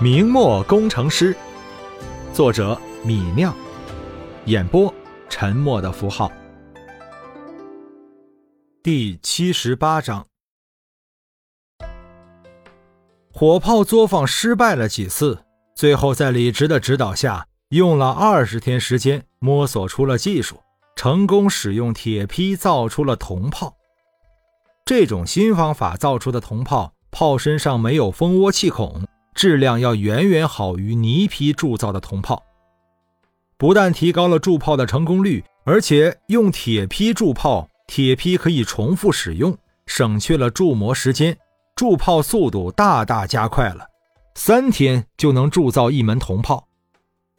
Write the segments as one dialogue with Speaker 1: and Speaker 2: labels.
Speaker 1: 明末工程师，作者米酿，演播沉默的符号。第七十八章，火炮作坊失败了几次，最后在李直的指导下，用了二十天时间摸索出了技术，成功使用铁坯造出了铜炮。这种新方法造出的铜炮，炮身上没有蜂窝气孔。质量要远远好于泥坯铸造的铜炮，不但提高了铸炮的成功率，而且用铁坯铸炮，铁坯可以重复使用，省去了铸模时间，铸炮速度大大加快了，三天就能铸造一门铜炮。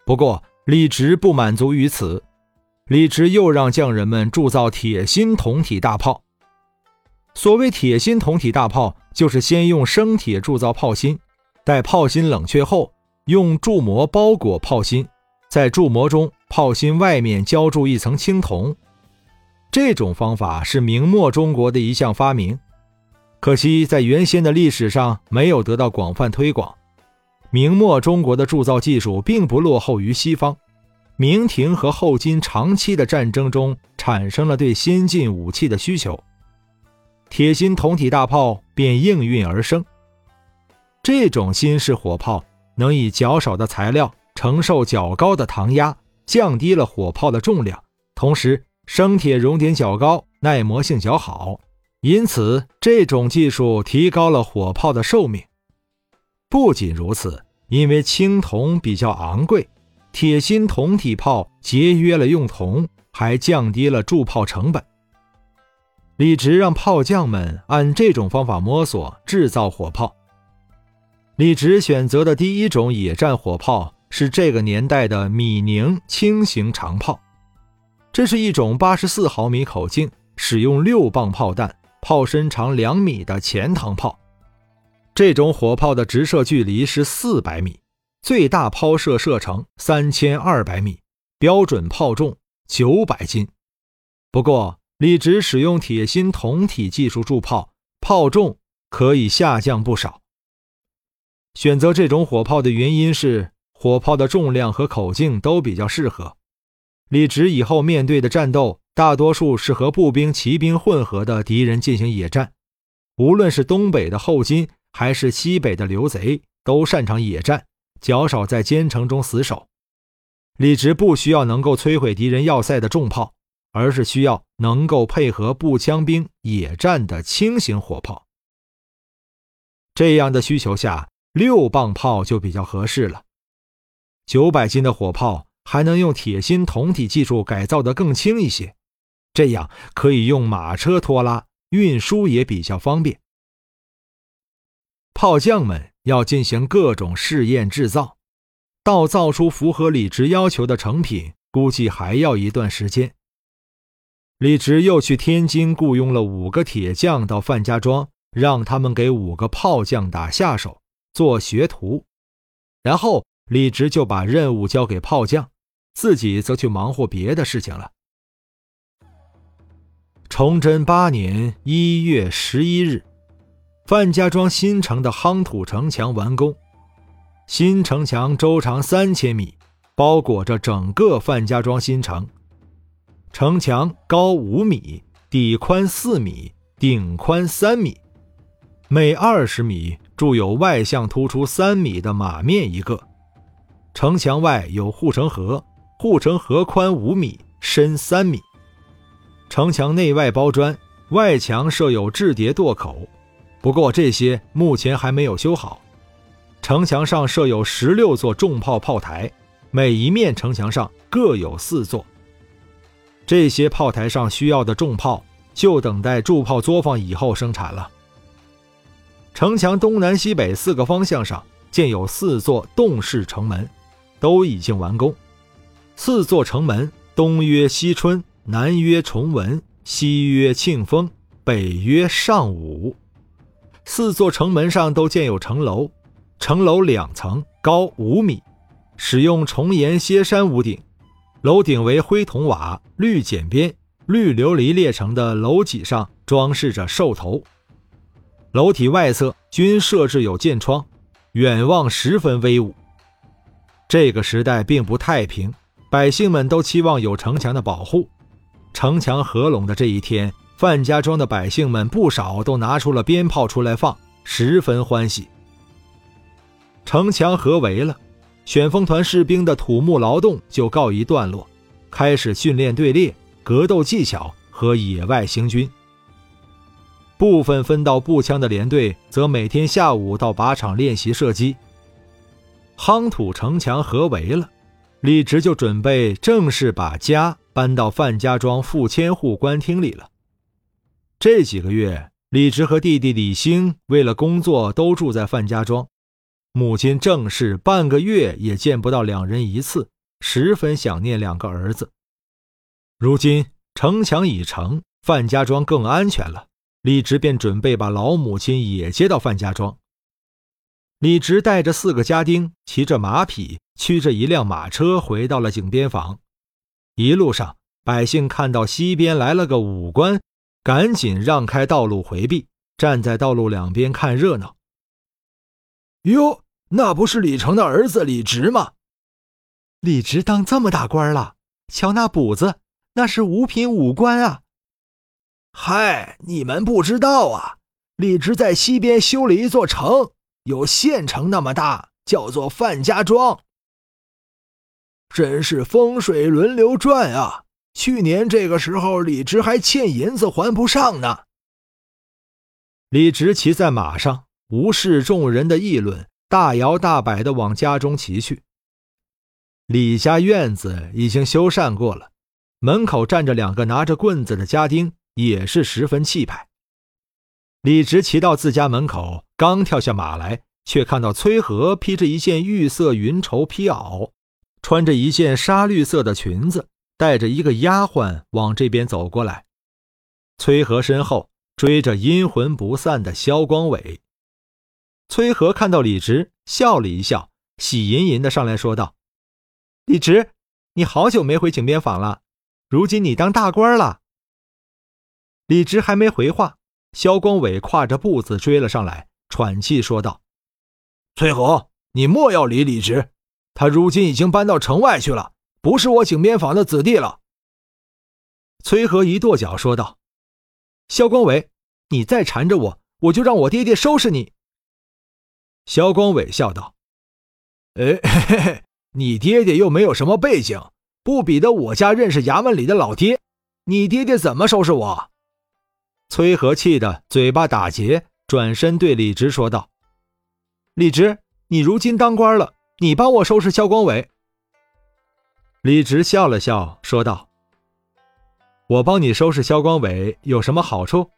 Speaker 1: 不过李直不满足于此，李直又让匠人们铸造铁心铜体大炮。所谓铁心铜体大炮，就是先用生铁铸造炮心。待炮心冷却后，用铸模包裹炮心，在铸模中，炮心外面浇筑一层青铜。这种方法是明末中国的一项发明，可惜在原先的历史上没有得到广泛推广。明末中国的铸造技术并不落后于西方，明廷和后金长期的战争中产生了对先进武器的需求，铁心铜体大炮便应运而生。这种新式火炮能以较少的材料承受较高的膛压，降低了火炮的重量，同时生铁熔点较高，耐磨性较好，因此这种技术提高了火炮的寿命。不仅如此，因为青铜比较昂贵，铁心铜体炮节约了用铜，还降低了铸炮成本。李直让炮匠们按这种方法摸索制造火炮。李直选择的第一种野战火炮是这个年代的米宁轻型长炮，这是一种八十四毫米口径、使用六磅炮弹、炮身长两米的前膛炮。这种火炮的直射距离是四百米，最大抛射射程三千二百米，标准炮重九百斤。不过，李直使用铁心铜体技术铸炮，炮重可以下降不少。选择这种火炮的原因是，火炮的重量和口径都比较适合。李直以后面对的战斗，大多数是和步兵、骑兵混合的敌人进行野战。无论是东北的后金，还是西北的刘贼，都擅长野战，较少在坚城中死守。李直不需要能够摧毁敌人要塞的重炮，而是需要能够配合步枪兵野战的轻型火炮。这样的需求下。六磅炮就比较合适了，九百斤的火炮还能用铁心铜体技术改造得更轻一些，这样可以用马车拖拉，运输也比较方便。炮匠们要进行各种试验制造，到造出符合李直要求的成品，估计还要一段时间。李直又去天津雇佣了五个铁匠到范家庄，让他们给五个炮匠打下手。做学徒，然后李直就把任务交给炮将，自己则去忙活别的事情了。崇祯八年一月十一日，范家庄新城的夯土城墙完工。新城墙周长三千米，包裹着整个范家庄新城。城墙高五米，底宽四米，顶宽三米。每二十米筑有外向突出三米的马面一个，城墙外有护城河，护城河宽五米，深三米。城墙内外包砖，外墙设有雉叠垛口，不过这些目前还没有修好。城墙上设有十六座重炮炮台，每一面城墙上各有四座。这些炮台上需要的重炮，就等待铸炮作坊以后生产了。城墙东南西北四个方向上建有四座洞式城门，都已经完工。四座城门东曰西春，南曰崇文，西曰庆丰，北曰尚武。四座城门上都建有城楼，城楼两层，高五米，使用重檐歇山屋顶，楼顶为灰铜瓦、绿剪边、绿琉璃裂成的楼脊上装饰着兽头。楼体外侧均设置有箭窗，远望十分威武。这个时代并不太平，百姓们都期望有城墙的保护。城墙合拢的这一天，范家庄的百姓们不少都拿出了鞭炮出来放，十分欢喜。城墙合围了，旋风团士兵的土木劳动就告一段落，开始训练队列、格斗技巧和野外行军。部分分到步枪的连队则每天下午到靶场练习射击。夯土城墙合围了，李直就准备正式把家搬到范家庄富千户官厅里了。这几个月，李直和弟弟李兴为了工作都住在范家庄，母亲郑氏半个月也见不到两人一次，十分想念两个儿子。如今城墙已成，范家庄更安全了，李直便准备把老母亲也接到范家庄。李直带着四个家丁，骑着马匹，驱着一辆马车，回到了井边坊。一路上，百姓看到西边来了个武官，赶紧让开道路回避，站在道路两边看热闹。
Speaker 2: 哟，那不是李成的儿子李直吗？
Speaker 1: 李直当这么大官了，瞧那补子，那是五品武官啊！
Speaker 2: 嗨，你们不知道啊，李直在西边修了一座城。有县城那么大，叫做范家庄。真是风水轮流转啊！去年这个时候，李直还欠银子还不上呢。
Speaker 1: 李直骑在马上，无视众人的议论，大摇大摆地往家中骑去。李家院子已经修缮过了，门口站着两个拿着棍子的家丁，也是十分气派。李直骑到自家门口。刚跳下马来，却看到崔和披着一件玉色云绸披袄，穿着一件纱绿色的裙子，带着一个丫鬟往这边走过来。崔和身后追着阴魂不散的萧光伟。崔和看到李直，笑了一笑，喜吟吟的上来说道：“李直，你好久没回井边坊了，如今你当大官了。”李直还没回话，萧光伟跨着步子追了上来。喘气说道：“
Speaker 2: 崔和，你莫要理李直，他如今已经搬到城外去了，不是我井边坊的子弟了。”
Speaker 1: 崔和一跺脚说道：“萧光伟，你再缠着我，我就让我爹爹收拾你。”
Speaker 2: 萧光伟笑道：“哎，嘿嘿，你爹爹又没有什么背景，不比得我家认识衙门里的老爹，你爹爹怎么收拾我？”
Speaker 1: 崔和气得嘴巴打结。转身对李直说道：“李直，你如今当官了，你帮我收拾萧光伟。”李直笑了笑说道：“我帮你收拾肖光伟有什么好处？”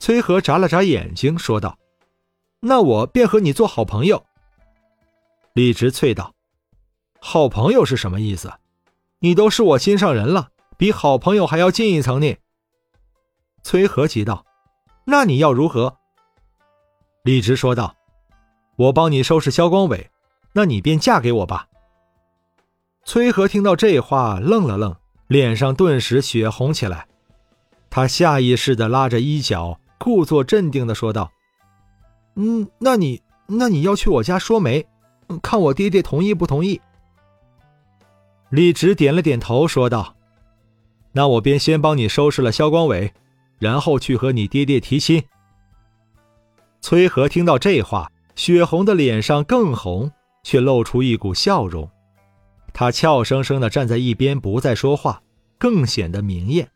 Speaker 1: 崔和眨了眨眼睛说道：“那我便和你做好朋友。”李直啐道：“好朋友是什么意思？你都是我心上人了，比好朋友还要近一层呢。”崔和急道。那你要如何？李直说道：“我帮你收拾萧光伟，那你便嫁给我吧。”崔和听到这话，愣了愣，脸上顿时血红起来。他下意识地拉着衣角，故作镇定地说道：“嗯，那你那你要去我家说媒，看我爹爹同意不同意。”李直点了点头，说道：“那我便先帮你收拾了萧光伟。”然后去和你爹爹提亲。崔和听到这话，血红的脸上更红，却露出一股笑容。他俏生生的站在一边，不再说话，更显得明艳。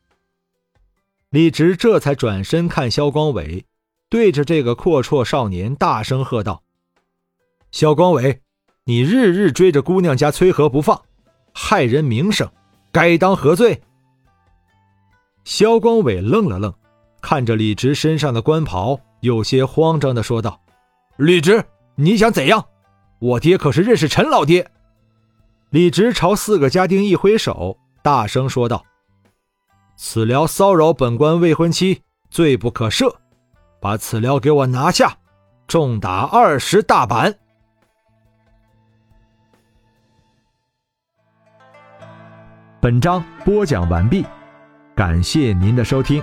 Speaker 1: 李直这才转身看萧光伟，对着这个阔绰少年大声喝道：“萧光伟，你日日追着姑娘家崔和不放，害人名声，该当何罪？”萧光伟愣了愣，看着李直身上的官袍，有些慌张的说道：“
Speaker 2: 李直，你想怎样？我爹可是认识陈老爹。”
Speaker 1: 李直朝四个家丁一挥手，大声说道：“此寮骚扰本官未婚妻，罪不可赦，把此寮给我拿下，重打二十大板。”本章播讲完毕。感谢您的收听。